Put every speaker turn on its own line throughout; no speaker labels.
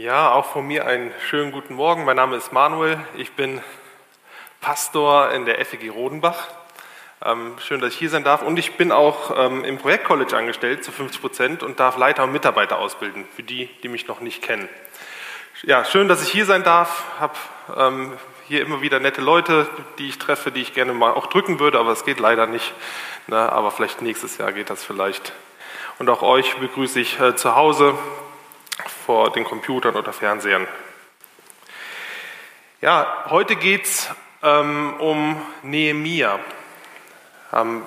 Ja, auch von mir einen schönen guten Morgen. Mein Name ist Manuel. Ich bin Pastor in der FEG Rodenbach. Ähm, schön, dass ich hier sein darf. Und ich bin auch ähm, im Projektcollege angestellt zu 50 Prozent und darf Leiter und Mitarbeiter ausbilden, für die, die mich noch nicht kennen. Ja, schön, dass ich hier sein darf. Habe ähm, hier immer wieder nette Leute, die ich treffe, die ich gerne mal auch drücken würde, aber es geht leider nicht. Ne? Aber vielleicht nächstes Jahr geht das vielleicht. Und auch euch begrüße ich äh, zu Hause vor den Computern oder Fernsehern. Ja, heute geht es ähm, um Nehemia. Ähm,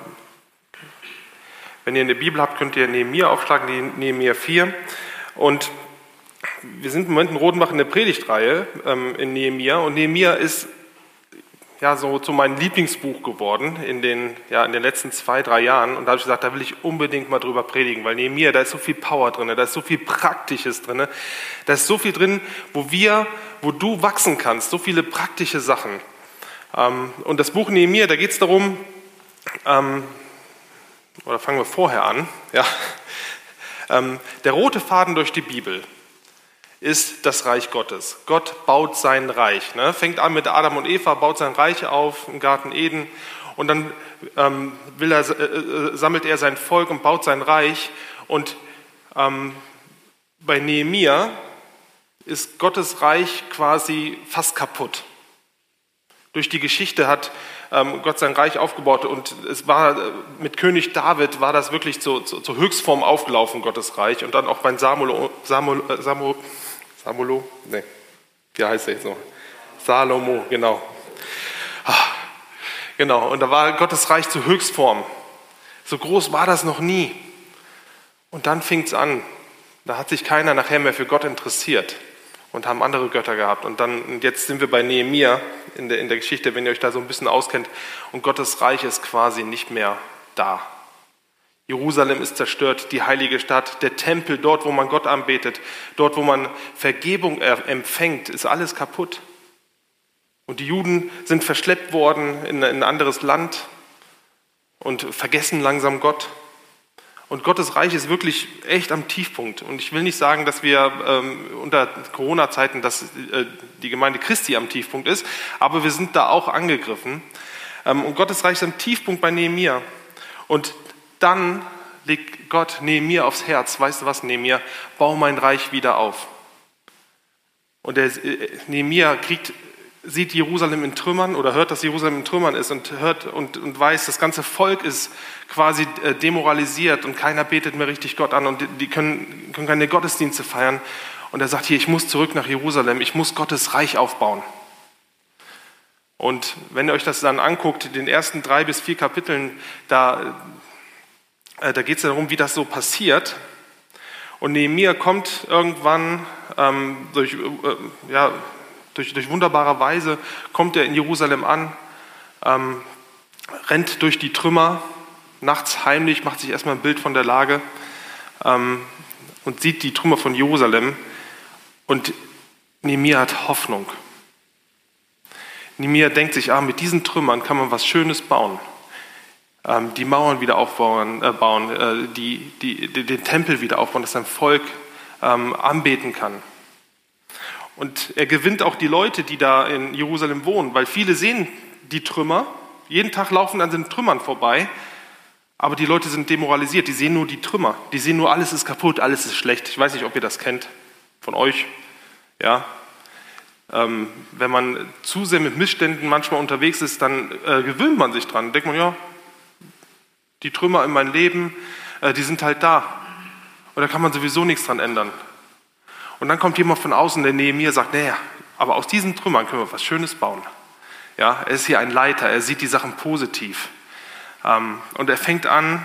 wenn ihr eine Bibel habt, könnt ihr Nehemia aufschlagen, Nehemia 4. Und wir sind im Moment in Rodenbach in der Predigtreihe ähm, in Nehemia. Und Nehemia ist ja, so zu meinem Lieblingsbuch geworden in den, ja, in den letzten zwei, drei Jahren. Und da habe ich gesagt, da will ich unbedingt mal drüber predigen, weil neben mir, da ist so viel Power drin, da ist so viel Praktisches drin, da ist so viel drin, wo wir, wo du wachsen kannst, so viele praktische Sachen. Ähm, und das Buch neben mir, da geht es darum, ähm, oder fangen wir vorher an, ja, ähm, der rote Faden durch die Bibel ist das Reich Gottes. Gott baut sein Reich. Ne? Fängt an mit Adam und Eva, baut sein Reich auf im Garten Eden und dann ähm, er, äh, äh, sammelt er sein Volk und baut sein Reich. Und ähm, bei Nehemia ist Gottes Reich quasi fast kaputt. Durch die Geschichte hat ähm, Gott sein Reich aufgebaut und es war äh, mit König David war das wirklich zur, zur, zur Höchstform aufgelaufen, Gottes Reich. Und dann auch bei Samuel, Samuel, Samuel Samulo? Nee. Wie heißt er jetzt noch? Salomo, genau. Ach, genau, und da war Gottes Reich zur Höchstform. So groß war das noch nie. Und dann fing es an. Da hat sich keiner nachher mehr für Gott interessiert und haben andere Götter gehabt. Und dann, und jetzt sind wir bei Nehemia in der, in der Geschichte, wenn ihr euch da so ein bisschen auskennt. Und Gottes Reich ist quasi nicht mehr da. Jerusalem ist zerstört, die heilige Stadt, der Tempel, dort, wo man Gott anbetet, dort, wo man Vergebung empfängt, ist alles kaputt. Und die Juden sind verschleppt worden in ein anderes Land und vergessen langsam Gott. Und Gottes Reich ist wirklich echt am Tiefpunkt. Und ich will nicht sagen, dass wir ähm, unter Corona-Zeiten, dass äh, die Gemeinde Christi am Tiefpunkt ist, aber wir sind da auch angegriffen. Ähm, und Gottes Reich ist am Tiefpunkt bei Nehemiah. Und dann legt Gott Nehemiah aufs Herz, weißt du was, Nehemiah, bau mein Reich wieder auf. Und der äh, Nehemiah kriegt, sieht Jerusalem in Trümmern oder hört, dass Jerusalem in Trümmern ist und hört und, und weiß, das ganze Volk ist quasi äh, demoralisiert und keiner betet mehr richtig Gott an und die können, können keine Gottesdienste feiern. Und er sagt hier, ich muss zurück nach Jerusalem, ich muss Gottes Reich aufbauen. Und wenn ihr euch das dann anguckt, den ersten drei bis vier Kapiteln, da da geht es darum, wie das so passiert. Und Nehemiah kommt irgendwann ähm, durch, äh, ja, durch, durch wunderbare Weise, kommt er in Jerusalem an, ähm, rennt durch die Trümmer, nachts heimlich, macht sich erstmal ein Bild von der Lage ähm, und sieht die Trümmer von Jerusalem. Und Nehemiah hat Hoffnung. Nehemiah denkt sich, ah, mit diesen Trümmern kann man was Schönes bauen. Ähm, die Mauern wieder aufbauen, äh, bauen, äh, die, die, die, den Tempel wieder aufbauen, dass sein Volk ähm, anbeten kann. Und er gewinnt auch die Leute, die da in Jerusalem wohnen, weil viele sehen die Trümmer, jeden Tag laufen an den Trümmern vorbei, aber die Leute sind demoralisiert, die sehen nur die Trümmer, die sehen nur, alles ist kaputt, alles ist schlecht. Ich weiß nicht, ob ihr das kennt von euch. Ja, ähm, wenn man zu sehr mit Missständen manchmal unterwegs ist, dann äh, gewöhnt man sich dran. Denkt man, ja, die Trümmer in meinem Leben, äh, die sind halt da. Und da kann man sowieso nichts dran ändern. Und dann kommt jemand von außen, der neben mir sagt, naja, aber aus diesen Trümmern können wir was Schönes bauen. Ja, er ist hier ein Leiter, er sieht die Sachen positiv. Ähm, und er fängt an,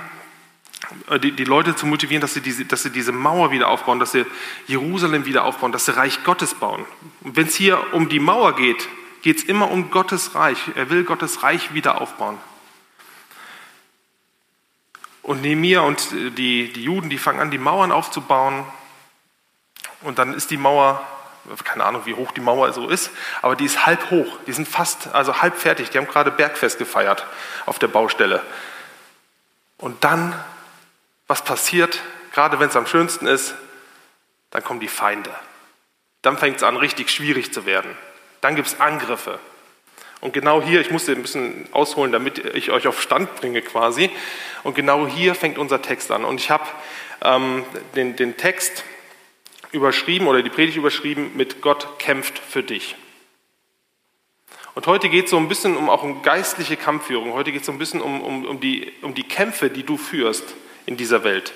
äh, die, Leute zu motivieren, dass sie, diese, dass sie diese Mauer wieder aufbauen, dass sie Jerusalem wieder aufbauen, dass sie Reich Gottes bauen. Und wenn es hier um die Mauer geht, geht es immer um Gottes Reich. Er will Gottes Reich wieder aufbauen. Und Nehemiah und die, die Juden, die fangen an, die Mauern aufzubauen. Und dann ist die Mauer, keine Ahnung, wie hoch die Mauer so ist, aber die ist halb hoch. Die sind fast, also halb fertig. Die haben gerade Bergfest gefeiert auf der Baustelle. Und dann, was passiert, gerade wenn es am schönsten ist, dann kommen die Feinde. dann fängt es an, richtig schwierig zu werden. Dann gibt es Angriffe. Und genau hier, ich musste ein bisschen ausholen, damit ich euch auf Stand bringe quasi. Und genau hier fängt unser Text an. Und ich habe ähm, den, den Text überschrieben oder die Predigt überschrieben mit Gott kämpft für dich. Und heute geht es so ein bisschen um auch um geistliche Kampfführung. Heute geht es so ein bisschen um, um, um, die, um die Kämpfe, die du führst in dieser Welt.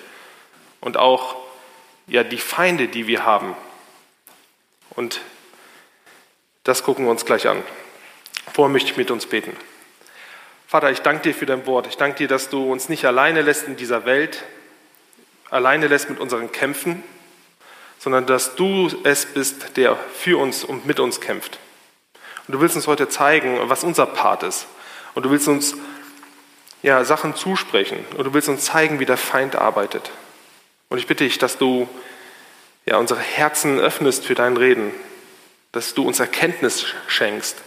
Und auch ja, die Feinde, die wir haben. Und das gucken wir uns gleich an. Vorher möchte ich mit uns beten. Vater, ich danke dir für dein Wort. Ich danke dir, dass du uns nicht alleine lässt in dieser Welt, alleine lässt mit unseren Kämpfen, sondern dass du es bist, der für uns und mit uns kämpft. Und du willst uns heute zeigen, was unser Part ist. Und du willst uns ja, Sachen zusprechen. Und du willst uns zeigen, wie der Feind arbeitet. Und ich bitte dich, dass du ja, unsere Herzen öffnest für dein Reden, dass du uns Erkenntnis schenkst,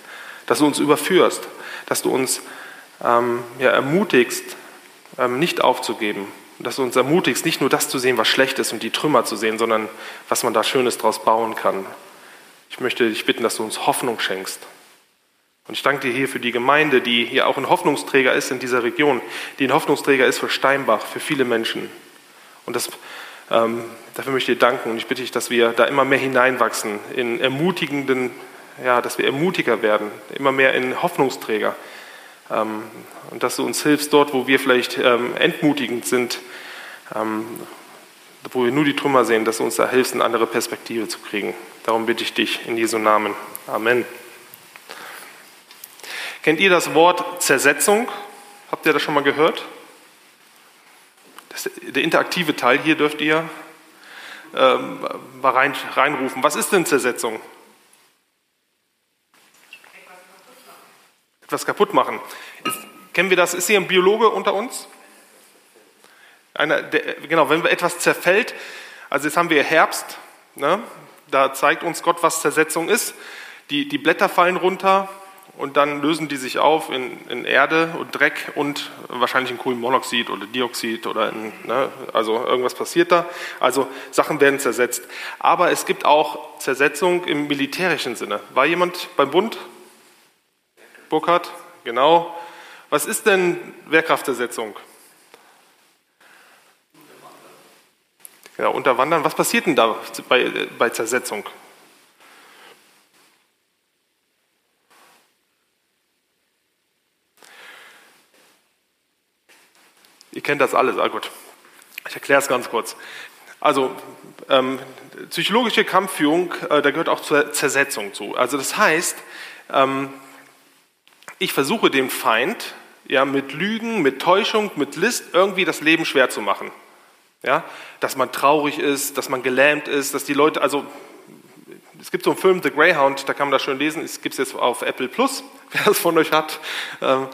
dass du uns überführst, dass du uns ähm, ja, ermutigst, ähm, nicht aufzugeben, dass du uns ermutigst, nicht nur das zu sehen, was schlecht ist und die Trümmer zu sehen, sondern was man da Schönes draus bauen kann. Ich möchte dich bitten, dass du uns Hoffnung schenkst. Und ich danke dir hier für die Gemeinde, die hier auch ein Hoffnungsträger ist in dieser Region, die ein Hoffnungsträger ist für Steinbach, für viele Menschen. Und das, ähm, dafür möchte ich dir danken und ich bitte dich, dass wir da immer mehr hineinwachsen in ermutigenden, ja, dass wir ermutiger werden, immer mehr in Hoffnungsträger. Ähm, und dass du uns hilfst dort, wo wir vielleicht ähm, entmutigend sind, ähm, wo wir nur die Trümmer sehen, dass du uns da hilfst, eine andere Perspektive zu kriegen. Darum bitte ich dich in Jesu Namen. Amen. Kennt ihr das Wort Zersetzung? Habt ihr das schon mal gehört? Der interaktive Teil hier dürft ihr ähm, mal rein, reinrufen. Was ist denn Zersetzung? Etwas kaputt machen. Ist, kennen wir das? Ist hier ein Biologe unter uns? Einer, der, genau, wenn etwas zerfällt, also jetzt haben wir Herbst, ne, da zeigt uns Gott, was Zersetzung ist. Die, die Blätter fallen runter und dann lösen die sich auf in, in Erde und Dreck und wahrscheinlich in Kohlenmonoxid oder Dioxid oder in, ne, also irgendwas passiert da. Also Sachen werden zersetzt. Aber es gibt auch Zersetzung im militärischen Sinne. War jemand beim Bund? Burkhardt, genau. Was ist denn Wehrkraftzersetzung? Ja, unterwandern. Was passiert denn da bei, bei Zersetzung? Ihr kennt das alles, ah gut. Ich erkläre es ganz kurz. Also ähm, psychologische Kampfführung, äh, da gehört auch zur Zersetzung zu. Also das heißt, ähm, ich versuche dem Feind ja, mit Lügen, mit Täuschung, mit List irgendwie das Leben schwer zu machen. Ja? Dass man traurig ist, dass man gelähmt ist, dass die Leute, also es gibt so einen Film, The Greyhound, da kann man das schön lesen, es gibt es jetzt auf Apple Plus, wer das von euch hat. Ähm,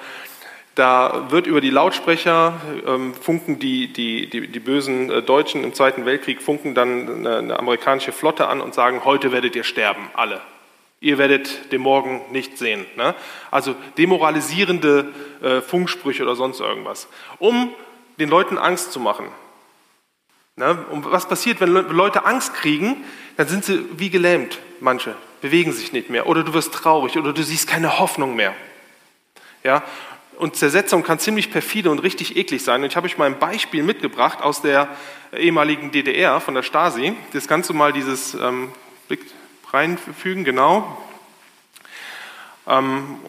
da wird über die Lautsprecher, ähm, funken die, die, die, die bösen äh, Deutschen im Zweiten Weltkrieg, funken dann eine, eine amerikanische Flotte an und sagen, heute werdet ihr sterben, alle. Ihr werdet den Morgen nicht sehen. Ne? Also demoralisierende äh, Funksprüche oder sonst irgendwas, um den Leuten Angst zu machen. Ne? Und was passiert, wenn Leute Angst kriegen? Dann sind sie wie gelähmt, manche, bewegen sich nicht mehr. Oder du wirst traurig oder du siehst keine Hoffnung mehr. Ja? Und Zersetzung kann ziemlich perfide und richtig eklig sein. Und ich habe euch mal ein Beispiel mitgebracht aus der ehemaligen DDR, von der Stasi. Das du mal dieses ähm, reinfügen, genau. Ähm,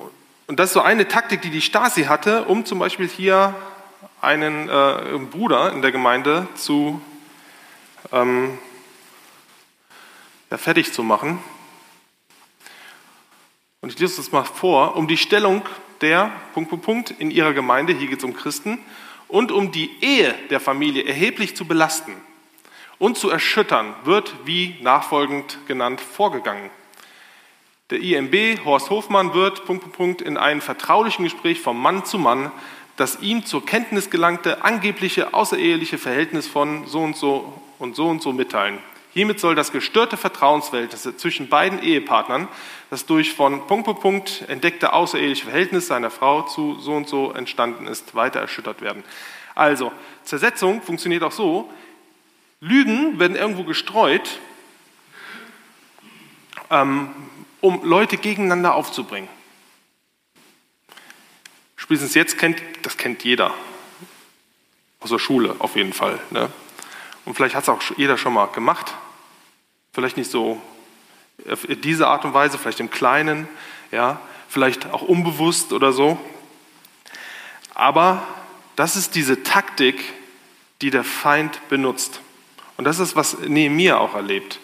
und das ist so eine Taktik, die die Stasi hatte, um zum Beispiel hier einen äh, Bruder in der Gemeinde zu ähm, ja, fertig zu machen. Und ich lese das mal vor, um die Stellung der Punkt, Punkt, Punkt in ihrer Gemeinde, hier geht es um Christen, und um die Ehe der Familie erheblich zu belasten und zu erschüttern, wird wie nachfolgend genannt vorgegangen. Der IMB, Horst Hofmann, wird in einem vertraulichen Gespräch vom Mann zu Mann das ihm zur Kenntnis gelangte angebliche außereheliche Verhältnis von so und so und so und so mitteilen. Hiermit soll das gestörte Vertrauensverhältnis zwischen beiden Ehepartnern, das durch von Punkt Punkt Punkt entdeckte außereheliche Verhältnis seiner Frau zu so und so entstanden ist, weiter erschüttert werden. Also, Zersetzung funktioniert auch so, Lügen werden irgendwo gestreut ähm, um Leute gegeneinander aufzubringen. Spätestens jetzt kennt, das kennt jeder. Aus der Schule auf jeden Fall. Ne? Und vielleicht hat es auch jeder schon mal gemacht. Vielleicht nicht so auf diese Art und Weise, vielleicht im Kleinen, ja, vielleicht auch unbewusst oder so. Aber das ist diese Taktik, die der Feind benutzt. Und das ist, was Nehemiah auch erlebt.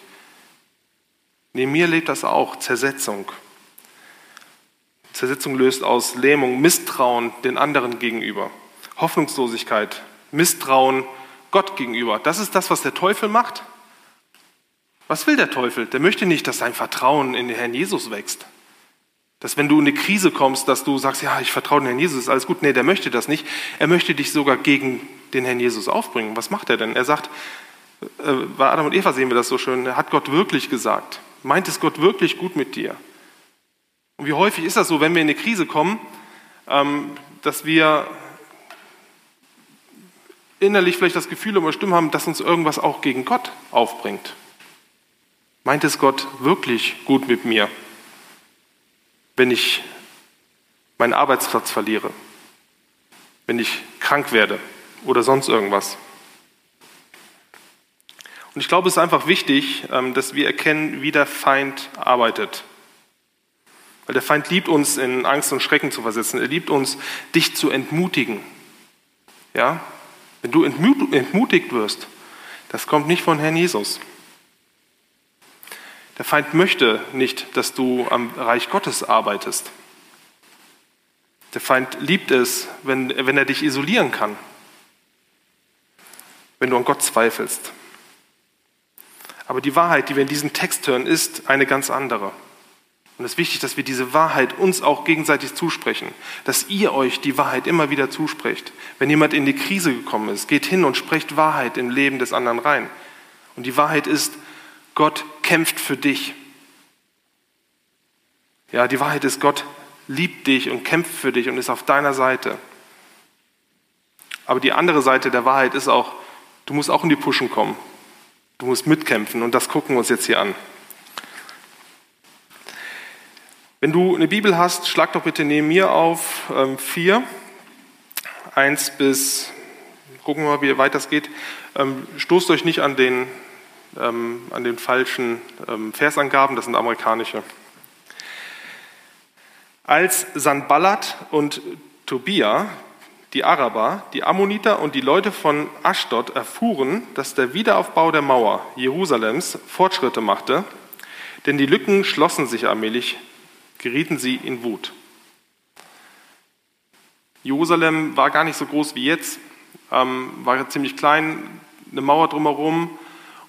Nehemiah lebt das auch, Zersetzung. Zersetzung löst aus Lähmung, Misstrauen den anderen gegenüber, Hoffnungslosigkeit, Misstrauen Gott gegenüber. Das ist das, was der Teufel macht. Was will der Teufel? Der möchte nicht, dass dein Vertrauen in den Herrn Jesus wächst. Dass wenn du in eine Krise kommst, dass du sagst, ja, ich vertraue den Herrn Jesus, ist alles gut. Nee, der möchte das nicht. Er möchte dich sogar gegen den Herrn Jesus aufbringen. Was macht er denn? Er sagt, bei Adam und Eva sehen wir das so schön, hat Gott wirklich gesagt? Meint es Gott wirklich gut mit dir? Und wie häufig ist das so, wenn wir in eine Krise kommen, ähm, dass wir innerlich vielleicht das Gefühl oder Stimme haben, dass uns irgendwas auch gegen Gott aufbringt? Meint es Gott wirklich gut mit mir, wenn ich meinen Arbeitsplatz verliere, wenn ich krank werde oder sonst irgendwas? Und ich glaube, es ist einfach wichtig, ähm, dass wir erkennen, wie der Feind arbeitet. Weil der Feind liebt uns, in Angst und Schrecken zu versetzen. Er liebt uns, dich zu entmutigen. Ja? Wenn du entmutigt wirst, das kommt nicht von Herrn Jesus. Der Feind möchte nicht, dass du am Reich Gottes arbeitest. Der Feind liebt es, wenn, wenn er dich isolieren kann, wenn du an Gott zweifelst. Aber die Wahrheit, die wir in diesem Text hören, ist eine ganz andere. Und es ist wichtig, dass wir diese Wahrheit uns auch gegenseitig zusprechen, dass ihr euch die Wahrheit immer wieder zusprecht. Wenn jemand in die Krise gekommen ist, geht hin und sprecht Wahrheit im Leben des anderen rein. Und die Wahrheit ist, Gott kämpft für dich. Ja, die Wahrheit ist, Gott liebt dich und kämpft für dich und ist auf deiner Seite. Aber die andere Seite der Wahrheit ist auch, du musst auch in die Puschen kommen. Du musst mitkämpfen und das gucken wir uns jetzt hier an. Wenn du eine Bibel hast, schlag doch bitte neben mir auf 4, ähm, 1 bis, gucken wir mal, wie weit das geht. Ähm, stoßt euch nicht an den ähm, an den falschen ähm, Versangaben, das sind amerikanische. Als Sanballat und Tobia, die Araber, die Ammoniter und die Leute von Aschdod erfuhren, dass der Wiederaufbau der Mauer Jerusalems Fortschritte machte, denn die Lücken schlossen sich allmählich, gerieten sie in Wut. Jerusalem war gar nicht so groß wie jetzt, ähm, war ziemlich klein, eine Mauer drumherum,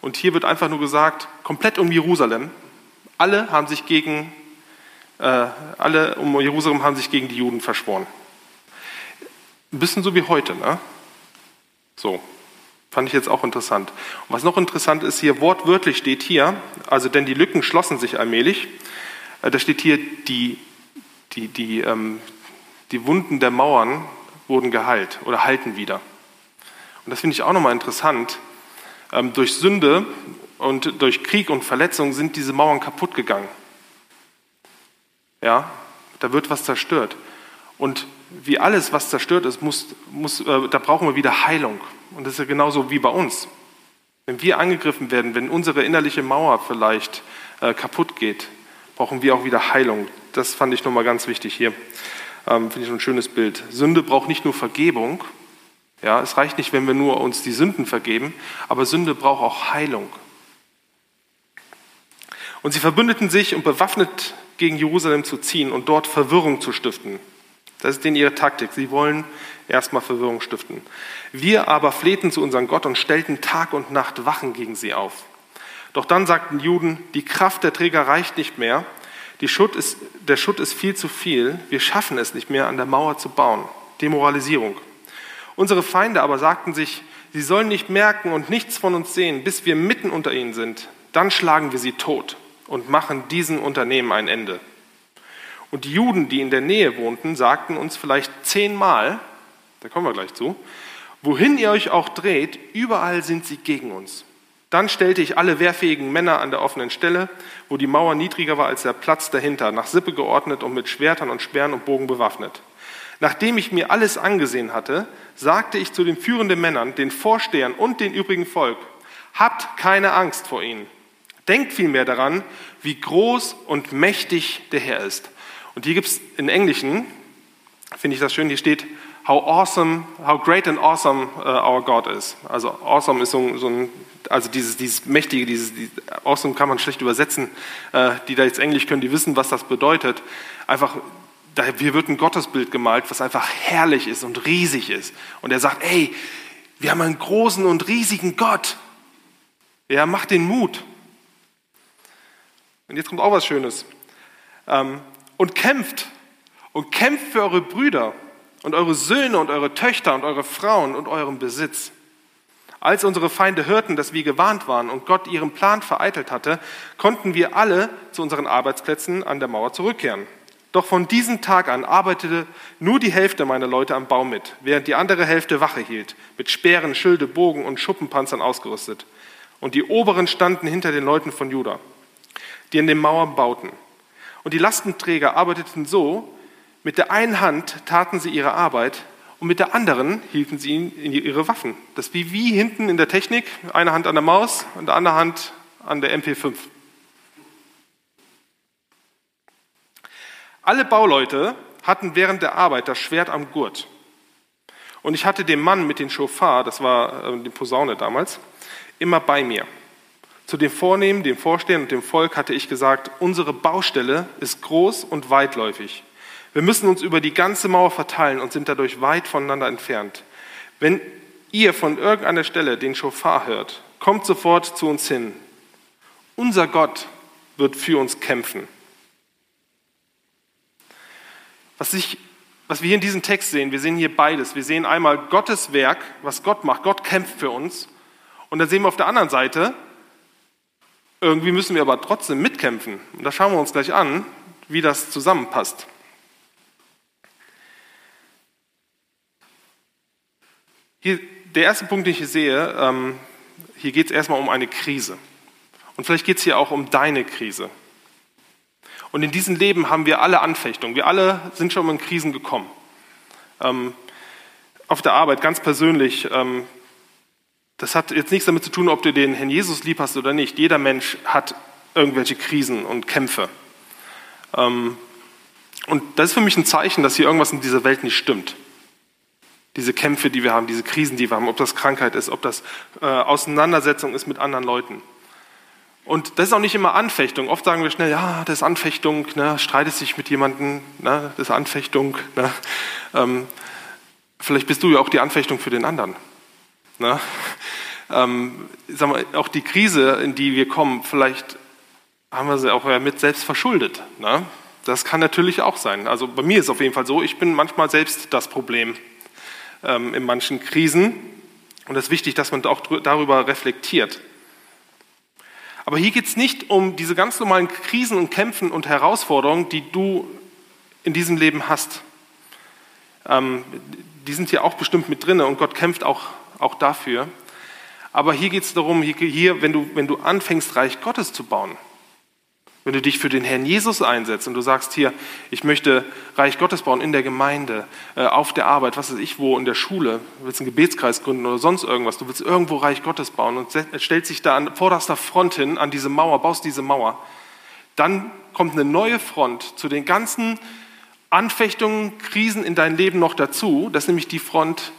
und hier wird einfach nur gesagt, komplett um Jerusalem. Alle haben sich gegen, äh, alle um Jerusalem haben sich gegen die Juden verschworen. Ein bisschen so wie heute, ne? So. Fand ich jetzt auch interessant. Und was noch interessant ist, hier wortwörtlich steht hier, also denn die Lücken schlossen sich allmählich. Äh, da steht hier, die, die, die, ähm, die Wunden der Mauern wurden geheilt oder halten wieder. Und das finde ich auch nochmal interessant. Ähm, durch Sünde und durch Krieg und Verletzung sind diese Mauern kaputt gegangen. Ja, da wird was zerstört. Und wie alles, was zerstört ist, muss, muss, äh, da brauchen wir wieder Heilung. Und das ist ja genauso wie bei uns. Wenn wir angegriffen werden, wenn unsere innerliche Mauer vielleicht äh, kaputt geht, brauchen wir auch wieder Heilung. Das fand ich nochmal ganz wichtig hier. Ähm, Finde ich ein schönes Bild. Sünde braucht nicht nur Vergebung, ja, es reicht nicht, wenn wir nur uns die Sünden vergeben, aber Sünde braucht auch Heilung. Und sie verbündeten sich, um bewaffnet gegen Jerusalem zu ziehen und dort Verwirrung zu stiften. Das ist denen ihre Taktik. Sie wollen erstmal Verwirrung stiften. Wir aber flehten zu unserem Gott und stellten Tag und Nacht Wachen gegen sie auf. Doch dann sagten Juden, die Kraft der Träger reicht nicht mehr, Schutt ist, der Schutt ist viel zu viel, wir schaffen es nicht mehr, an der Mauer zu bauen. Demoralisierung. Unsere Feinde aber sagten sich, sie sollen nicht merken und nichts von uns sehen, bis wir mitten unter ihnen sind. Dann schlagen wir sie tot und machen diesen Unternehmen ein Ende. Und die Juden, die in der Nähe wohnten, sagten uns vielleicht zehnmal, da kommen wir gleich zu, wohin ihr euch auch dreht, überall sind sie gegen uns. Dann stellte ich alle wehrfähigen Männer an der offenen Stelle, wo die Mauer niedriger war als der Platz dahinter, nach Sippe geordnet und mit Schwertern und Sperren und Bogen bewaffnet. Nachdem ich mir alles angesehen hatte, sagte ich zu den führenden Männern, den Vorstehern und den übrigen Volk, habt keine Angst vor ihnen. Denkt vielmehr daran, wie groß und mächtig der Herr ist. Und hier gibt es in Englischen, finde ich das schön, hier steht, how awesome, how great and awesome uh, our God is. Also awesome ist so, so ein, also dieses, dieses mächtige, dieses, dieses, awesome kann man schlecht übersetzen. Uh, die da jetzt Englisch können, die wissen, was das bedeutet. Einfach, da, hier wird ein Gottesbild gemalt, was einfach herrlich ist und riesig ist. Und er sagt, ey, wir haben einen großen und riesigen Gott. Er macht den Mut. Und jetzt kommt auch was Schönes. Ähm, und kämpft. Und kämpft für eure Brüder und eure Söhne und eure Töchter und eure Frauen und euren Besitz. Als unsere Feinde hörten, dass wir gewarnt waren und Gott ihren Plan vereitelt hatte, konnten wir alle zu unseren Arbeitsplätzen an der Mauer zurückkehren. Doch von diesem Tag an arbeitete nur die Hälfte meiner Leute am Bau mit, während die andere Hälfte Wache hielt, mit Speeren, Schilde, Bogen und Schuppenpanzern ausgerüstet. Und die Oberen standen hinter den Leuten von Juda, die an den Mauern bauten. Und die Lastenträger arbeiteten so, mit der einen Hand taten sie ihre Arbeit und mit der anderen hielten sie ihre Waffen. Das wie, wie hinten in der Technik, eine Hand an der Maus und der andere Hand an der MP5. Alle Bauleute hatten während der Arbeit das Schwert am Gurt. Und ich hatte den Mann mit dem Schofar, das war äh, die Posaune damals, immer bei mir. Zu den Vornehmen, dem Vorstehen und dem Volk hatte ich gesagt, unsere Baustelle ist groß und weitläufig. Wir müssen uns über die ganze Mauer verteilen und sind dadurch weit voneinander entfernt. Wenn ihr von irgendeiner Stelle den Schofar hört, kommt sofort zu uns hin. Unser Gott wird für uns kämpfen. Was, ich, was wir hier in diesem Text sehen, wir sehen hier beides. Wir sehen einmal Gottes Werk, was Gott macht. Gott kämpft für uns. Und dann sehen wir auf der anderen Seite, irgendwie müssen wir aber trotzdem mitkämpfen. Und da schauen wir uns gleich an, wie das zusammenpasst. Hier, der erste Punkt, den ich hier sehe, ähm, hier geht es erstmal um eine Krise. Und vielleicht geht es hier auch um deine Krise. Und in diesem Leben haben wir alle Anfechtungen. Wir alle sind schon mal in Krisen gekommen. Ähm, auf der Arbeit, ganz persönlich, ähm, das hat jetzt nichts damit zu tun, ob du den Herrn Jesus lieb hast oder nicht. Jeder Mensch hat irgendwelche Krisen und Kämpfe. Ähm, und das ist für mich ein Zeichen, dass hier irgendwas in dieser Welt nicht stimmt diese Kämpfe, die wir haben, diese Krisen, die wir haben, ob das Krankheit ist, ob das äh, Auseinandersetzung ist mit anderen Leuten. Und das ist auch nicht immer Anfechtung. Oft sagen wir schnell, ja, das ist Anfechtung, ne, streitet sich mit jemandem, ne, das ist Anfechtung. Ne. Ähm, vielleicht bist du ja auch die Anfechtung für den anderen. Ne. Ähm, wir, auch die Krise, in die wir kommen, vielleicht haben wir sie auch mit selbst verschuldet. Ne. Das kann natürlich auch sein. Also bei mir ist es auf jeden Fall so, ich bin manchmal selbst das Problem ähm, in manchen Krisen. Und es ist wichtig, dass man auch darüber reflektiert. Aber hier geht es nicht um diese ganz normalen Krisen und Kämpfen und Herausforderungen, die du in diesem Leben hast. Ähm, die sind hier auch bestimmt mit drin und Gott kämpft auch, auch dafür. Aber hier geht es darum, hier, wenn, du, wenn du anfängst, Reich Gottes zu bauen, wenn du dich für den Herrn Jesus einsetzt und du sagst hier, ich möchte Reich Gottes bauen in der Gemeinde, äh, auf der Arbeit, was weiß ich wo, in der Schule, du willst einen Gebetskreis gründen oder sonst irgendwas, du willst irgendwo Reich Gottes bauen und stellst dich da an vorderster Front hin, an diese Mauer, baust diese Mauer, dann kommt eine neue Front zu den ganzen Anfechtungen, Krisen in dein Leben noch dazu. Das ist nämlich die Front,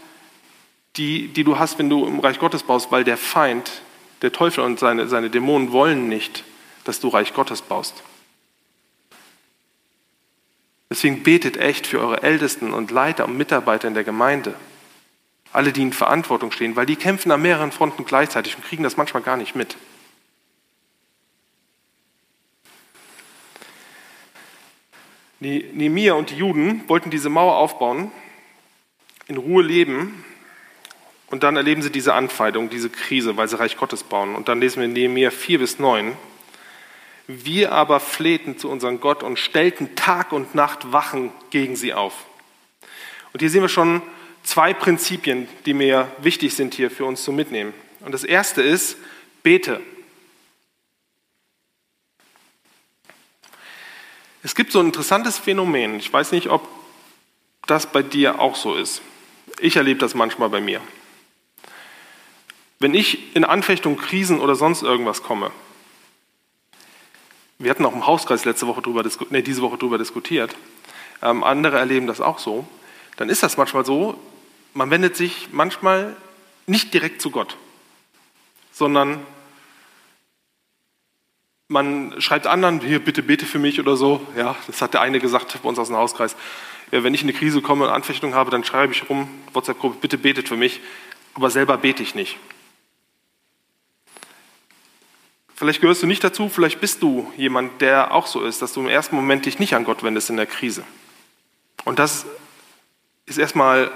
die, die du hast, wenn du im Reich Gottes baust, weil der Feind, der Teufel und seine, seine Dämonen wollen nicht, dass du Reich Gottes baust. Deswegen betet echt für eure Ältesten und Leiter und Mitarbeiter in der Gemeinde. Alle, die in Verantwortung stehen, weil die kämpfen an mehreren Fronten gleichzeitig und kriegen das manchmal gar nicht mit. Nehemiah und die Juden wollten diese Mauer aufbauen, in Ruhe leben und dann erleben sie diese Anfeindung, diese Krise, weil sie Reich Gottes bauen. Und dann lesen wir in Nehemiah 4 bis 9. Wir aber flehten zu unserem Gott und stellten Tag und Nacht Wachen gegen sie auf. Und hier sehen wir schon zwei Prinzipien, die mir wichtig sind hier für uns zu mitnehmen. Und das erste ist, Bete. Es gibt so ein interessantes Phänomen. Ich weiß nicht, ob das bei dir auch so ist. Ich erlebe das manchmal bei mir. Wenn ich in Anfechtung, Krisen oder sonst irgendwas komme, wir hatten auch im Hauskreis letzte Woche drüber, nee, diese Woche darüber diskutiert, ähm, andere erleben das auch so, dann ist das manchmal so, man wendet sich manchmal nicht direkt zu Gott, sondern man schreibt anderen, hier bitte bete für mich oder so. Ja, das hat der eine gesagt bei uns aus dem Hauskreis. Ja, wenn ich in eine Krise komme und Anfechtung habe, dann schreibe ich rum, WhatsApp-Gruppe, bitte betet für mich. Aber selber bete ich nicht. Vielleicht gehörst du nicht dazu, vielleicht bist du jemand, der auch so ist, dass du im ersten Moment dich nicht an Gott wendest in der Krise. Und das ist erstmal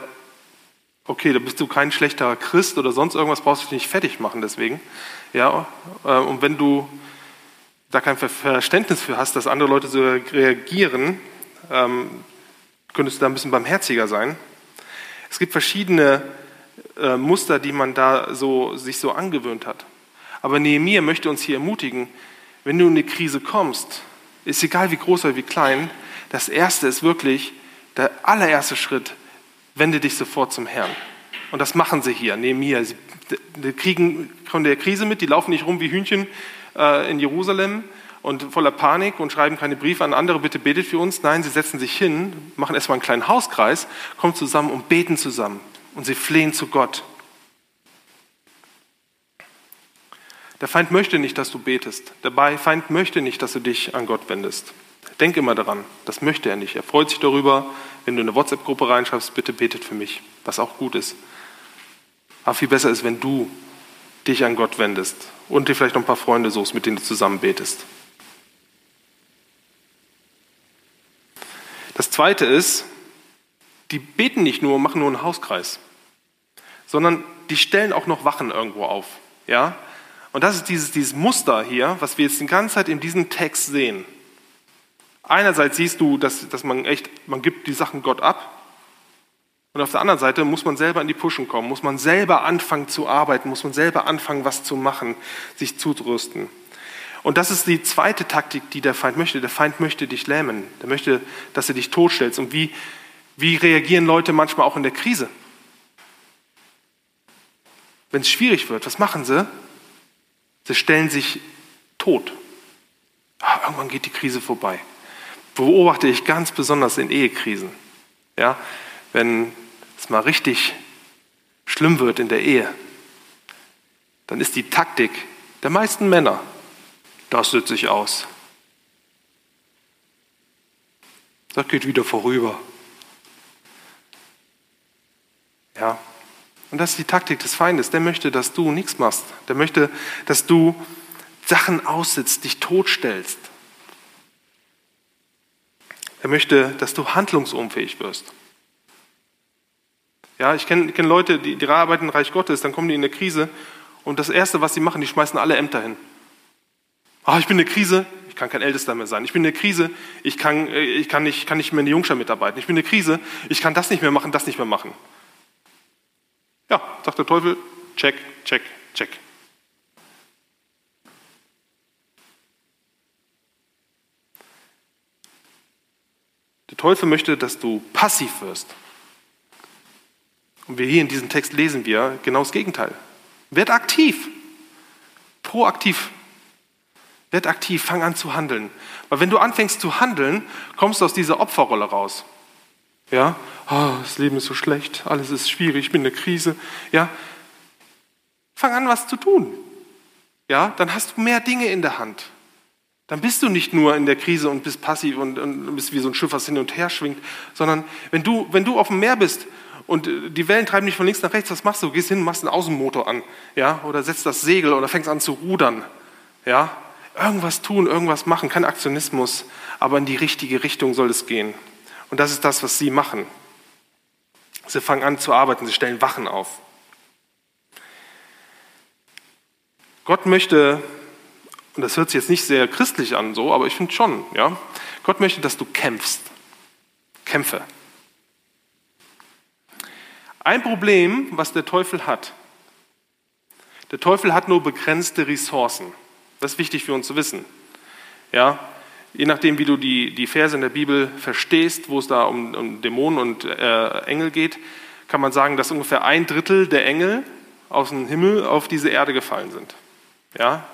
okay, da bist du kein schlechter Christ oder sonst irgendwas, brauchst du dich nicht fertig machen deswegen. Ja, äh, und wenn du da kein Verständnis für hast, dass andere Leute so reagieren, ähm, könntest du da ein bisschen barmherziger sein. Es gibt verschiedene äh, Muster, die man da so, sich so angewöhnt hat. Aber Nehemiah möchte uns hier ermutigen, wenn du in eine Krise kommst, ist egal wie groß oder wie klein, das Erste ist wirklich, der allererste Schritt, wende dich sofort zum Herrn. Und das machen sie hier, Nehemiah. Sie kriegen von der Krise mit, die laufen nicht rum wie Hühnchen äh, in Jerusalem und voller Panik und schreiben keine Briefe an andere, bitte betet für uns. Nein, sie setzen sich hin, machen erstmal einen kleinen Hauskreis, kommen zusammen und beten zusammen. Und sie flehen zu Gott. Der Feind möchte nicht, dass du betest. Der Feind möchte nicht, dass du dich an Gott wendest. Denk immer daran, das möchte er nicht. Er freut sich darüber, wenn du in eine WhatsApp-Gruppe reinschreibst, bitte betet für mich, was auch gut ist. Aber viel besser ist, wenn du dich an Gott wendest und dir vielleicht noch ein paar Freunde suchst, mit denen du zusammen betest. Das zweite ist, die beten nicht nur und machen nur einen Hauskreis, sondern die stellen auch noch Wachen irgendwo auf. Ja? Und das ist dieses, dieses Muster hier, was wir jetzt die ganze Zeit in diesem Text sehen. Einerseits siehst du, dass, dass man echt, man gibt die Sachen Gott ab. Und auf der anderen Seite muss man selber in die Puschen kommen, muss man selber anfangen zu arbeiten, muss man selber anfangen, was zu machen, sich zurüsten. Und das ist die zweite Taktik, die der Feind möchte. Der Feind möchte dich lähmen. Der möchte, dass du dich totstellst. Und wie, wie reagieren Leute manchmal auch in der Krise? Wenn es schwierig wird, was machen sie? Sie stellen sich tot. Ah, irgendwann geht die Krise vorbei beobachte ich ganz besonders in Ehekrisen. Ja, wenn es mal richtig schlimm wird in der Ehe, dann ist die Taktik der meisten Männer, das sitzt sich aus. Das geht wieder vorüber. Ja, und das ist die Taktik des Feindes. Der möchte, dass du nichts machst. Der möchte, dass du Sachen aussitzt, dich totstellst. Er möchte, dass du handlungsunfähig wirst. Ja, ich kenne kenn Leute, die, die arbeiten im Reich Gottes, dann kommen die in eine Krise und das Erste, was sie machen, die schmeißen alle Ämter hin. Ah, ich bin in der Krise, ich kann kein Ältester mehr sein. Ich bin in der Krise, ich kann, äh, ich kann, nicht, kann nicht mehr in der Jungschar mitarbeiten. Ich bin in der Krise, ich kann das nicht mehr machen, das nicht mehr machen. Ja, sagt der Teufel, check, check, check. Der Teufel möchte, dass du passiv wirst. Und wir hier in diesem Text lesen wir genau das Gegenteil. Werd aktiv, proaktiv. Werd aktiv, fang an zu handeln. Weil wenn du anfängst zu handeln, kommst du aus dieser Opferrolle raus. Ja, oh, das Leben ist so schlecht, alles ist schwierig, ich bin in der Krise. Ja, fang an, was zu tun. Ja, dann hast du mehr Dinge in der Hand. Dann bist du nicht nur in der Krise und bist passiv und, und bist wie so ein Schiff, was hin und her schwingt, sondern wenn du, wenn du auf dem Meer bist und die Wellen treiben dich von links nach rechts, was machst du? Gehst hin, machst einen Außenmotor an, ja, oder setzt das Segel oder fängst an zu rudern, ja. Irgendwas tun, irgendwas machen, kein Aktionismus, aber in die richtige Richtung soll es gehen. Und das ist das, was sie machen. Sie fangen an zu arbeiten, sie stellen Wachen auf. Gott möchte und das hört sich jetzt nicht sehr christlich an, so, aber ich finde schon, ja. Gott möchte, dass du kämpfst. Kämpfe. Ein Problem, was der Teufel hat, Der Teufel hat nur begrenzte Ressourcen. Das ist wichtig für uns zu wissen. Ja, je nachdem, wie du die, die Verse in der Bibel verstehst, wo es da um, um Dämonen und äh, Engel geht, kann man sagen, dass ungefähr ein Drittel der Engel aus dem Himmel auf diese Erde gefallen sind. Ja,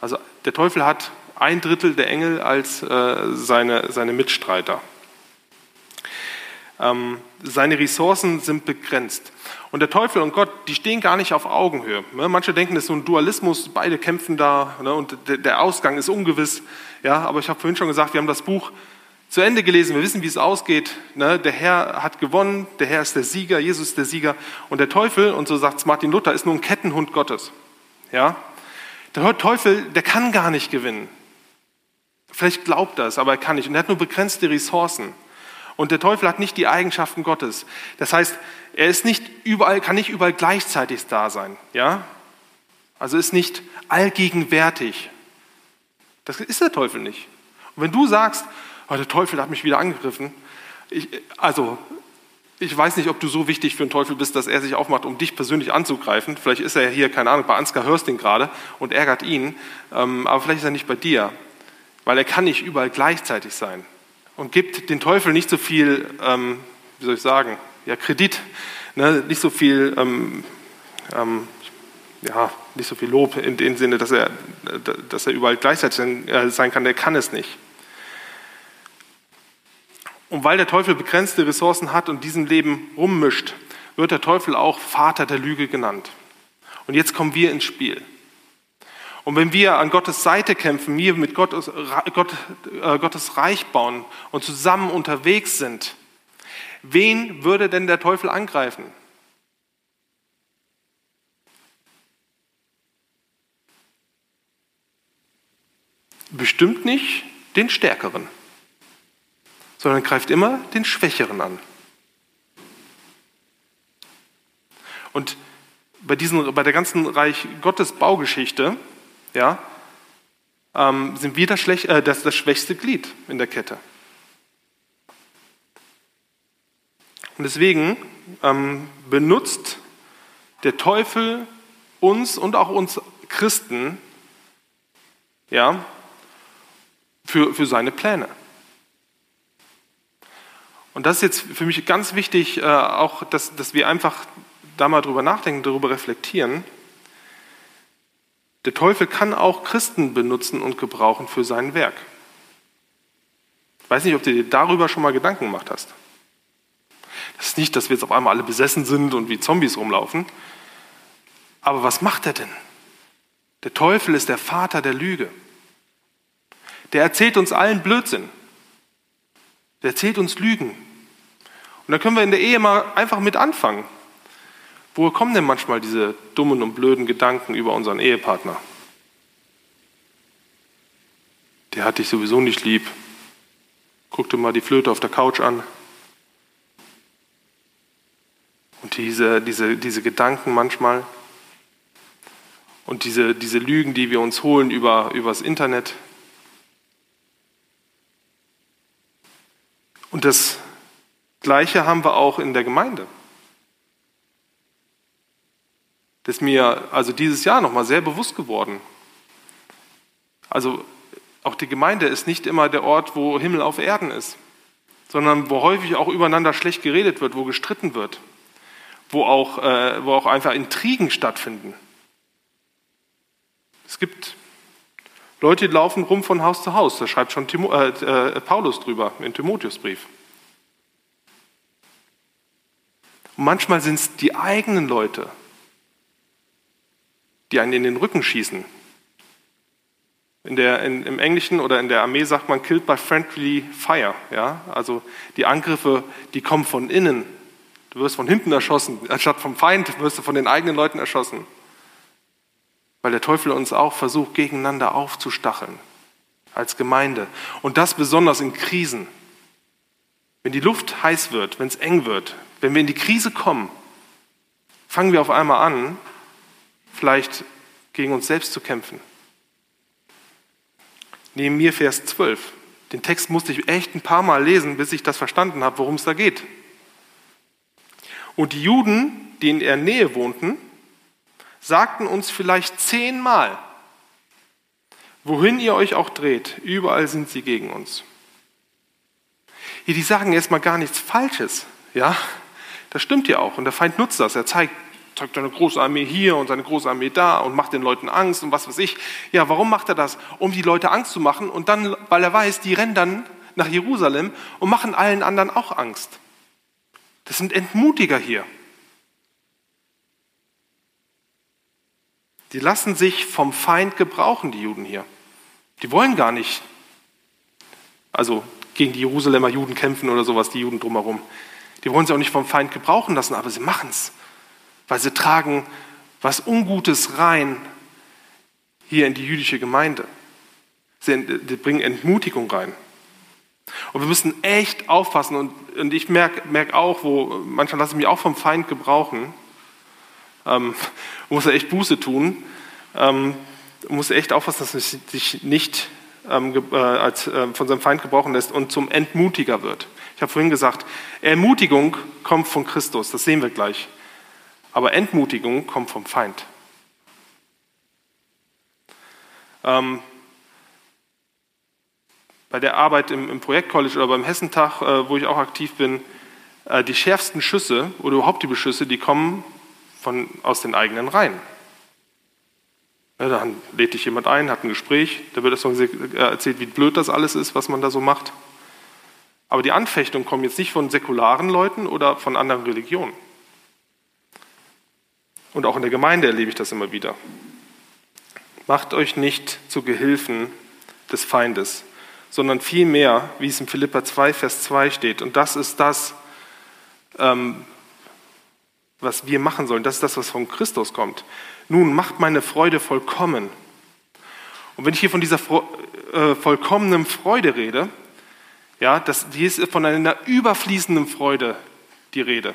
also der Teufel hat ein Drittel der Engel als äh, seine, seine Mitstreiter. Ähm, seine Ressourcen sind begrenzt. Und der Teufel und Gott, die stehen gar nicht auf Augenhöhe. Ne? Manche denken, das ist so ein Dualismus, beide kämpfen da ne? und der Ausgang ist ungewiss. Ja, aber ich habe vorhin schon gesagt, wir haben das Buch zu Ende gelesen, wir wissen, wie es ausgeht. Ne? Der Herr hat gewonnen, der Herr ist der Sieger, Jesus ist der Sieger. Und der Teufel, und so sagt es Martin Luther, ist nur ein Kettenhund Gottes. Ja? Der Teufel, der kann gar nicht gewinnen. Vielleicht glaubt er es, aber er kann nicht. Und er hat nur begrenzte Ressourcen. Und der Teufel hat nicht die Eigenschaften Gottes. Das heißt, er ist nicht überall, kann nicht überall gleichzeitig da sein. Ja? Also ist nicht allgegenwärtig. Das ist der Teufel nicht. Und wenn du sagst, oh, der Teufel hat mich wieder angegriffen, ich, also ich weiß nicht, ob du so wichtig für den Teufel bist, dass er sich aufmacht, um dich persönlich anzugreifen. Vielleicht ist er hier, keine Ahnung, bei Ansgar Hörsting gerade und ärgert ihn, ähm, aber vielleicht ist er nicht bei dir, weil er kann nicht überall gleichzeitig sein und gibt den Teufel nicht so viel, ähm, wie soll ich sagen, ja, Kredit, ne, nicht so viel, ähm, ähm, ja, nicht so viel Lob in dem Sinne, dass er, dass er überall gleichzeitig sein kann, der kann es nicht. Und weil der Teufel begrenzte Ressourcen hat und diesem Leben rummischt, wird der Teufel auch Vater der Lüge genannt. Und jetzt kommen wir ins Spiel. Und wenn wir an Gottes Seite kämpfen, wir mit Gottes, Gott, äh, Gottes Reich bauen und zusammen unterwegs sind, wen würde denn der Teufel angreifen? Bestimmt nicht den Stärkeren, sondern greift immer den Schwächeren an. Und bei, diesen, bei der ganzen Reich Gottes Baugeschichte ja, ähm, sind wir das, äh, das, das schwächste Glied in der Kette. Und deswegen ähm, benutzt der Teufel uns und auch uns Christen ja, für, für seine Pläne. Und das ist jetzt für mich ganz wichtig, äh, auch, dass, dass wir einfach da mal drüber nachdenken, darüber reflektieren. Der Teufel kann auch Christen benutzen und gebrauchen für sein Werk. Ich weiß nicht, ob du dir darüber schon mal Gedanken gemacht hast. Das ist nicht, dass wir jetzt auf einmal alle besessen sind und wie Zombies rumlaufen. Aber was macht er denn? Der Teufel ist der Vater der Lüge. Der erzählt uns allen Blödsinn. Der erzählt uns Lügen. Und da können wir in der Ehe mal einfach mit anfangen. Woher kommen denn manchmal diese dummen und blöden Gedanken über unseren Ehepartner? Der hat dich sowieso nicht lieb. Guck dir mal die Flöte auf der Couch an. Und diese, diese, diese Gedanken manchmal und diese, diese Lügen, die wir uns holen über, übers Internet. Und das Gleiche haben wir auch in der Gemeinde. Das ist mir also dieses Jahr nochmal sehr bewusst geworden. Also auch die Gemeinde ist nicht immer der Ort, wo Himmel auf Erden ist, sondern wo häufig auch übereinander schlecht geredet wird, wo gestritten wird, wo auch, äh, wo auch einfach Intrigen stattfinden. Es gibt Leute, laufen rum von Haus zu Haus. Da schreibt schon Timo, äh, äh, Paulus drüber im Timotheusbrief. Und manchmal sind es die eigenen Leute, die einen in den Rücken schießen. In der, in, Im Englischen oder in der Armee sagt man killed by friendly fire. Ja? Also die Angriffe, die kommen von innen. Du wirst von hinten erschossen. Anstatt vom Feind wirst du von den eigenen Leuten erschossen. Weil der Teufel uns auch versucht, gegeneinander aufzustacheln. Als Gemeinde. Und das besonders in Krisen. Wenn die Luft heiß wird, wenn es eng wird, wenn wir in die Krise kommen, fangen wir auf einmal an, vielleicht gegen uns selbst zu kämpfen. Neben mir Vers 12. Den Text musste ich echt ein paar Mal lesen, bis ich das verstanden habe, worum es da geht. Und die Juden, die in der Nähe wohnten, sagten uns vielleicht zehnmal, wohin ihr euch auch dreht, überall sind sie gegen uns. Hier, die sagen erstmal gar nichts Falsches, ja, das stimmt ja auch und der Feind nutzt das, er zeigt, zeigt seine große Armee hier und seine große Armee da und macht den Leuten Angst und was weiß ich. Ja, warum macht er das? Um die Leute Angst zu machen und dann, weil er weiß, die rennen dann nach Jerusalem und machen allen anderen auch Angst. Das sind Entmutiger hier. Die lassen sich vom Feind gebrauchen, die Juden hier. Die wollen gar nicht, also gegen die Jerusalemer Juden kämpfen oder sowas, die Juden drumherum. Die wollen sie auch nicht vom Feind gebrauchen lassen, aber sie machen es, weil sie tragen was Ungutes rein hier in die jüdische Gemeinde. Sie bringen Entmutigung rein. Und wir müssen echt aufpassen. Und, und ich merke merk auch, wo manchmal lasse ich mich auch vom Feind gebrauchen. Ähm, muss er echt Buße tun. Ähm, muss echt aufpassen, dass er sich nicht ähm, äh, als, äh, von seinem Feind gebrauchen lässt und zum Entmutiger wird. Ich habe vorhin gesagt, Ermutigung kommt von Christus, das sehen wir gleich. Aber Entmutigung kommt vom Feind. Ähm, bei der Arbeit im, im Projektcollege oder beim Hessentag, äh, wo ich auch aktiv bin, äh, die schärfsten Schüsse oder überhaupt die Beschüsse, die kommen von, aus den eigenen Reihen. Ja, dann lädt dich jemand ein, hat ein Gespräch, da wird erstmal äh, erzählt, wie blöd das alles ist, was man da so macht. Aber die Anfechtungen kommen jetzt nicht von säkularen Leuten oder von anderen Religionen. Und auch in der Gemeinde erlebe ich das immer wieder. Macht euch nicht zu Gehilfen des Feindes, sondern vielmehr, wie es in Philippa 2, Vers 2 steht. Und das ist das, ähm, was wir machen sollen. Das ist das, was von Christus kommt. Nun, macht meine Freude vollkommen. Und wenn ich hier von dieser äh, vollkommenen Freude rede, ja, das, die ist von einer überfließenden Freude die Rede.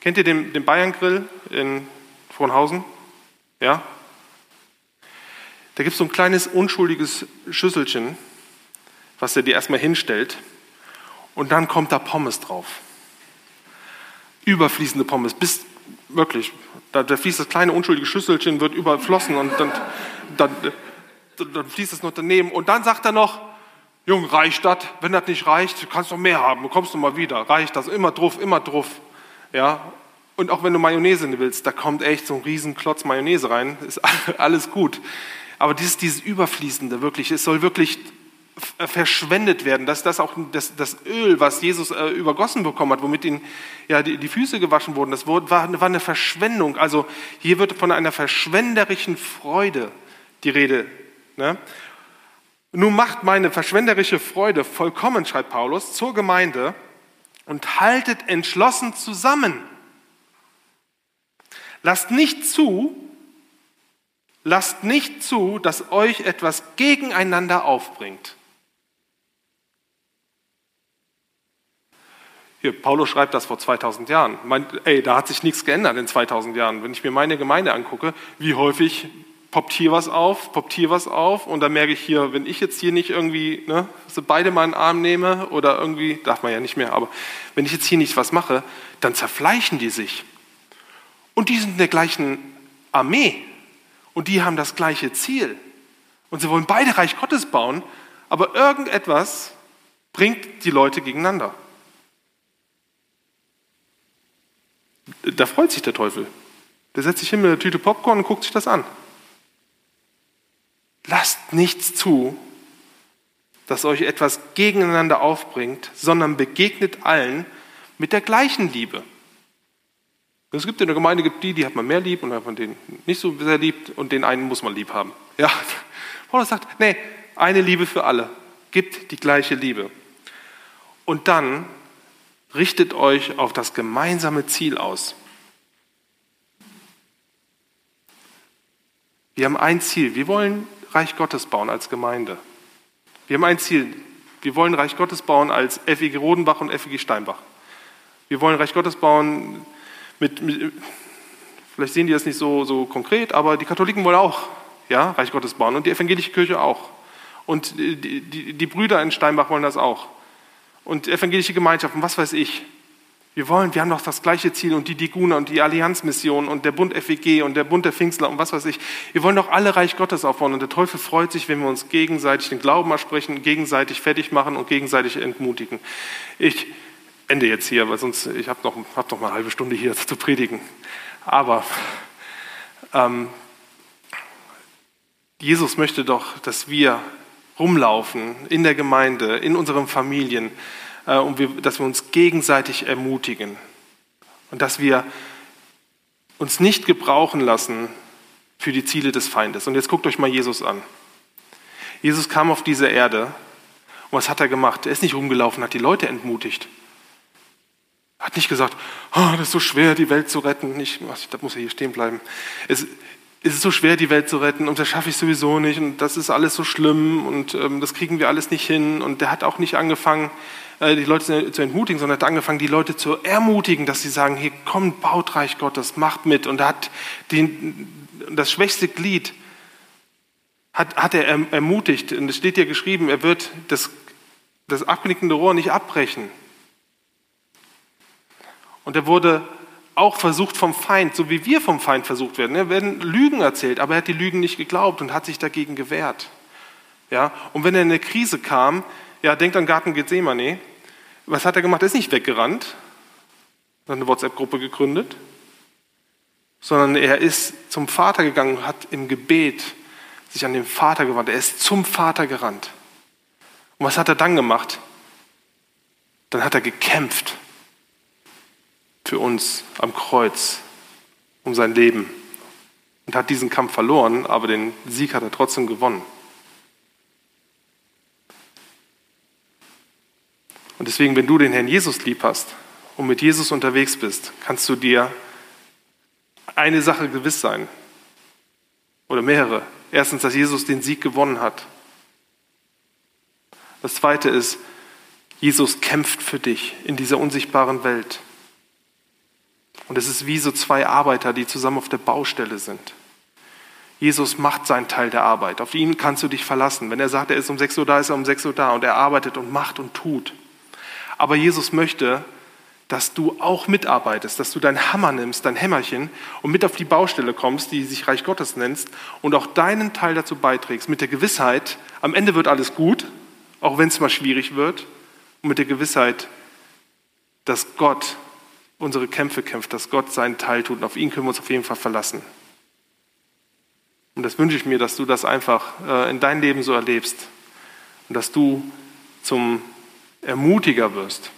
Kennt ihr den, den Bayern-Grill in Frohnhausen? Ja? Da gibt es so ein kleines unschuldiges Schüsselchen, was er dir erstmal hinstellt. Und dann kommt da Pommes drauf. Überfließende Pommes, bis wirklich, da, da fließt das kleine unschuldige Schüsselchen, wird überflossen und dann, dann, dann fließt es noch daneben. Und dann sagt er noch, Jung, reicht das? Wenn das nicht reicht, kannst du noch mehr haben, kommst du mal wieder. Reicht das? Immer drauf, immer drauf. Ja? Und auch wenn du Mayonnaise willst, da kommt echt so ein riesen Klotz Mayonnaise rein, ist alles gut. Aber dieses, dieses Überfließende, wirklich, es soll wirklich verschwendet werden, dass das auch das, das Öl, was Jesus äh, übergossen bekommen hat, womit ihn ja, die, die Füße gewaschen wurden, das war, war eine Verschwendung. Also hier wird von einer verschwenderischen Freude die Rede. Ne? Nun macht meine verschwenderische Freude vollkommen, schreibt Paulus, zur Gemeinde und haltet entschlossen zusammen. Lasst nicht zu, lasst nicht zu, dass euch etwas gegeneinander aufbringt. Hier, Paulus schreibt das vor 2000 Jahren. Meint, ey, da hat sich nichts geändert in 2000 Jahren. Wenn ich mir meine Gemeinde angucke, wie häufig poppt hier was auf, poppt hier was auf und dann merke ich hier, wenn ich jetzt hier nicht irgendwie, ne, so beide einen Arm nehme oder irgendwie, darf man ja nicht mehr, aber wenn ich jetzt hier nicht was mache, dann zerfleischen die sich. Und die sind in der gleichen Armee und die haben das gleiche Ziel. Und sie wollen beide Reich Gottes bauen, aber irgendetwas bringt die Leute gegeneinander. Da freut sich der Teufel. Der setzt sich hin mit einer Tüte Popcorn und guckt sich das an. Lasst nichts zu, dass euch etwas gegeneinander aufbringt, sondern begegnet allen mit der gleichen Liebe. Es gibt in der Gemeinde gibt die, die hat man mehr lieb und hat man nicht so sehr liebt und den einen muss man lieb haben. Ja, Paulus sagt, nee, eine Liebe für alle. Gibt die gleiche Liebe. Und dann richtet euch auf das gemeinsame Ziel aus. Wir haben ein Ziel. Wir wollen Reich Gottes bauen als Gemeinde. Wir haben ein Ziel. Wir wollen Reich Gottes bauen als FEG Rodenbach und FEG Steinbach. Wir wollen Reich Gottes bauen mit, mit vielleicht sehen die das nicht so, so konkret, aber die Katholiken wollen auch ja, Reich Gottes bauen und die evangelische Kirche auch. Und die, die, die Brüder in Steinbach wollen das auch und evangelische Gemeinschaften, was weiß ich. Wir wollen, wir haben doch das gleiche Ziel und die Diguna und die Allianzmission und der Bund FEG und der Bund der Pfingstler und was weiß ich. Wir wollen doch alle Reich Gottes aufbauen und der Teufel freut sich, wenn wir uns gegenseitig den Glauben ersprechen, gegenseitig fertig machen und gegenseitig entmutigen. Ich ende jetzt hier, weil sonst, ich habe noch, hab noch mal eine halbe Stunde hier zu predigen. Aber ähm, Jesus möchte doch, dass wir rumlaufen in der Gemeinde, in unseren Familien, äh, und wir, dass wir uns gegenseitig ermutigen und dass wir uns nicht gebrauchen lassen für die Ziele des Feindes. Und jetzt guckt euch mal Jesus an. Jesus kam auf diese Erde und was hat er gemacht? Er ist nicht rumgelaufen, hat die Leute entmutigt. Hat nicht gesagt, oh, das ist so schwer, die Welt zu retten. Ich, da muss er hier stehen bleiben. Es, es ist so schwer, die Welt zu retten und das schaffe ich sowieso nicht und das ist alles so schlimm und ähm, das kriegen wir alles nicht hin. Und der hat auch nicht angefangen, äh, die Leute zu entmutigen, sondern hat angefangen, die Leute zu ermutigen, dass sie sagen, hier kommt, baut Reich Gottes, macht mit. Und er hat den, das schwächste Glied hat, hat er erm-, ermutigt. Und es steht hier geschrieben, er wird das, das abknickende Rohr nicht abbrechen. Und er wurde auch versucht vom Feind, so wie wir vom Feind versucht werden. Er werden Lügen erzählt, aber er hat die Lügen nicht geglaubt und hat sich dagegen gewehrt. Ja? Und wenn er in eine Krise kam, ja, denkt an Garten Gethsemane, was hat er gemacht? Er ist nicht weggerannt, hat eine WhatsApp-Gruppe gegründet, sondern er ist zum Vater gegangen hat im Gebet sich an den Vater gewandt. Er ist zum Vater gerannt. Und was hat er dann gemacht? Dann hat er gekämpft für uns am Kreuz um sein Leben und hat diesen Kampf verloren, aber den Sieg hat er trotzdem gewonnen. Und deswegen, wenn du den Herrn Jesus lieb hast und mit Jesus unterwegs bist, kannst du dir eine Sache gewiss sein oder mehrere. Erstens, dass Jesus den Sieg gewonnen hat. Das zweite ist, Jesus kämpft für dich in dieser unsichtbaren Welt. Und es ist wie so zwei Arbeiter, die zusammen auf der Baustelle sind. Jesus macht seinen Teil der Arbeit. Auf ihn kannst du dich verlassen. Wenn er sagt, er ist um 6 Uhr da, ist er um 6 Uhr da und er arbeitet und macht und tut. Aber Jesus möchte, dass du auch mitarbeitest, dass du deinen Hammer nimmst, dein Hämmerchen und mit auf die Baustelle kommst, die sich Reich Gottes nennst und auch deinen Teil dazu beiträgst, mit der Gewissheit, am Ende wird alles gut, auch wenn es mal schwierig wird, und mit der Gewissheit, dass Gott unsere Kämpfe kämpft, dass Gott seinen Teil tut. Und auf ihn können wir uns auf jeden Fall verlassen. Und das wünsche ich mir, dass du das einfach äh, in dein Leben so erlebst und dass du zum Ermutiger wirst.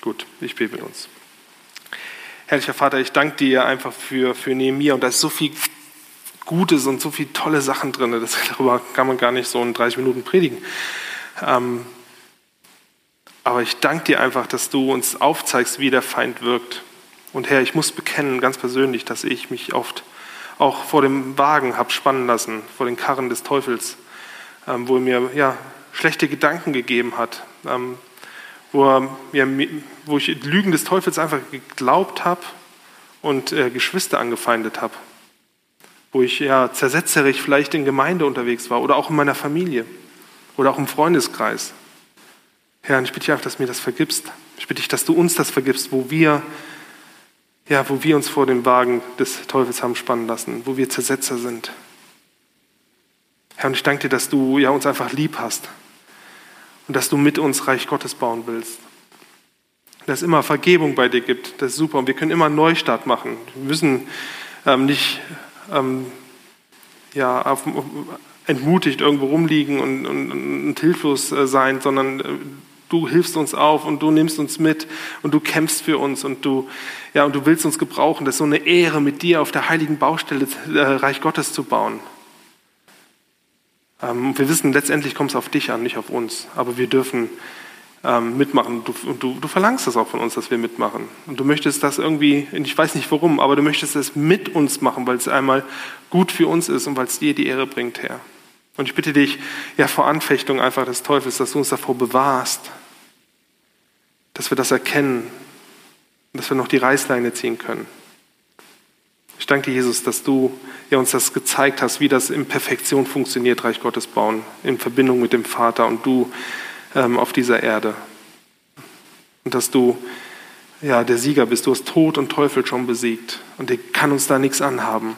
Gut, ich bete mit uns. Herrlicher Vater, ich danke dir einfach für, für Nehemiah und da ist so viel Gutes und so viele tolle Sachen drin. Das, darüber kann man gar nicht so in 30 Minuten predigen. Ähm, aber ich danke dir einfach, dass du uns aufzeigst, wie der Feind wirkt. Und Herr, ich muss bekennen, ganz persönlich, dass ich mich oft auch vor dem Wagen habe spannen lassen, vor den Karren des Teufels, ähm, wo er mir ja, schlechte Gedanken gegeben hat, ähm, wo, er, ja, wo ich Lügen des Teufels einfach geglaubt habe und äh, Geschwister angefeindet habe, wo ich ja zersetzerig vielleicht in Gemeinde unterwegs war oder auch in meiner Familie oder auch im Freundeskreis. Herr, ich bitte dich einfach, dass du mir das vergibst. Ich bitte dich, dass du uns das vergibst, wo wir, ja, wo wir uns vor den Wagen des Teufels haben spannen lassen, wo wir Zersetzer sind. Herr, und ich danke dir, dass du ja, uns einfach lieb hast und dass du mit uns Reich Gottes bauen willst. Dass es immer Vergebung bei dir gibt, das ist super. Und wir können immer einen Neustart machen. Wir müssen ähm, nicht ähm, ja, auf, entmutigt irgendwo rumliegen und, und, und hilflos äh, sein, sondern äh, du hilfst uns auf und du nimmst uns mit und du kämpfst für uns und du, ja, und du willst uns gebrauchen. Das ist so eine Ehre, mit dir auf der heiligen Baustelle äh, Reich Gottes zu bauen. Ähm, wir wissen, letztendlich kommt es auf dich an, nicht auf uns. Aber wir dürfen ähm, mitmachen. Du, und du, du verlangst das auch von uns, dass wir mitmachen. Und du möchtest das irgendwie, ich weiß nicht warum, aber du möchtest es mit uns machen, weil es einmal gut für uns ist und weil es dir die Ehre bringt, Herr. Und ich bitte dich, ja, vor Anfechtung einfach des Teufels, dass du uns davor bewahrst, dass wir das erkennen und dass wir noch die Reißleine ziehen können. Ich danke dir, Jesus, dass du ja, uns das gezeigt hast, wie das in Perfektion funktioniert, Reich Gottes bauen, in Verbindung mit dem Vater und du ähm, auf dieser Erde. und dass du ja, der Sieger bist. Du hast Tod und Teufel schon besiegt und der kann uns da nichts anhaben.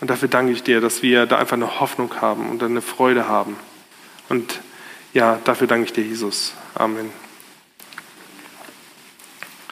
Und dafür danke ich dir, dass wir da einfach eine Hoffnung haben und eine Freude haben. Und ja, dafür danke ich dir, Jesus. Amen.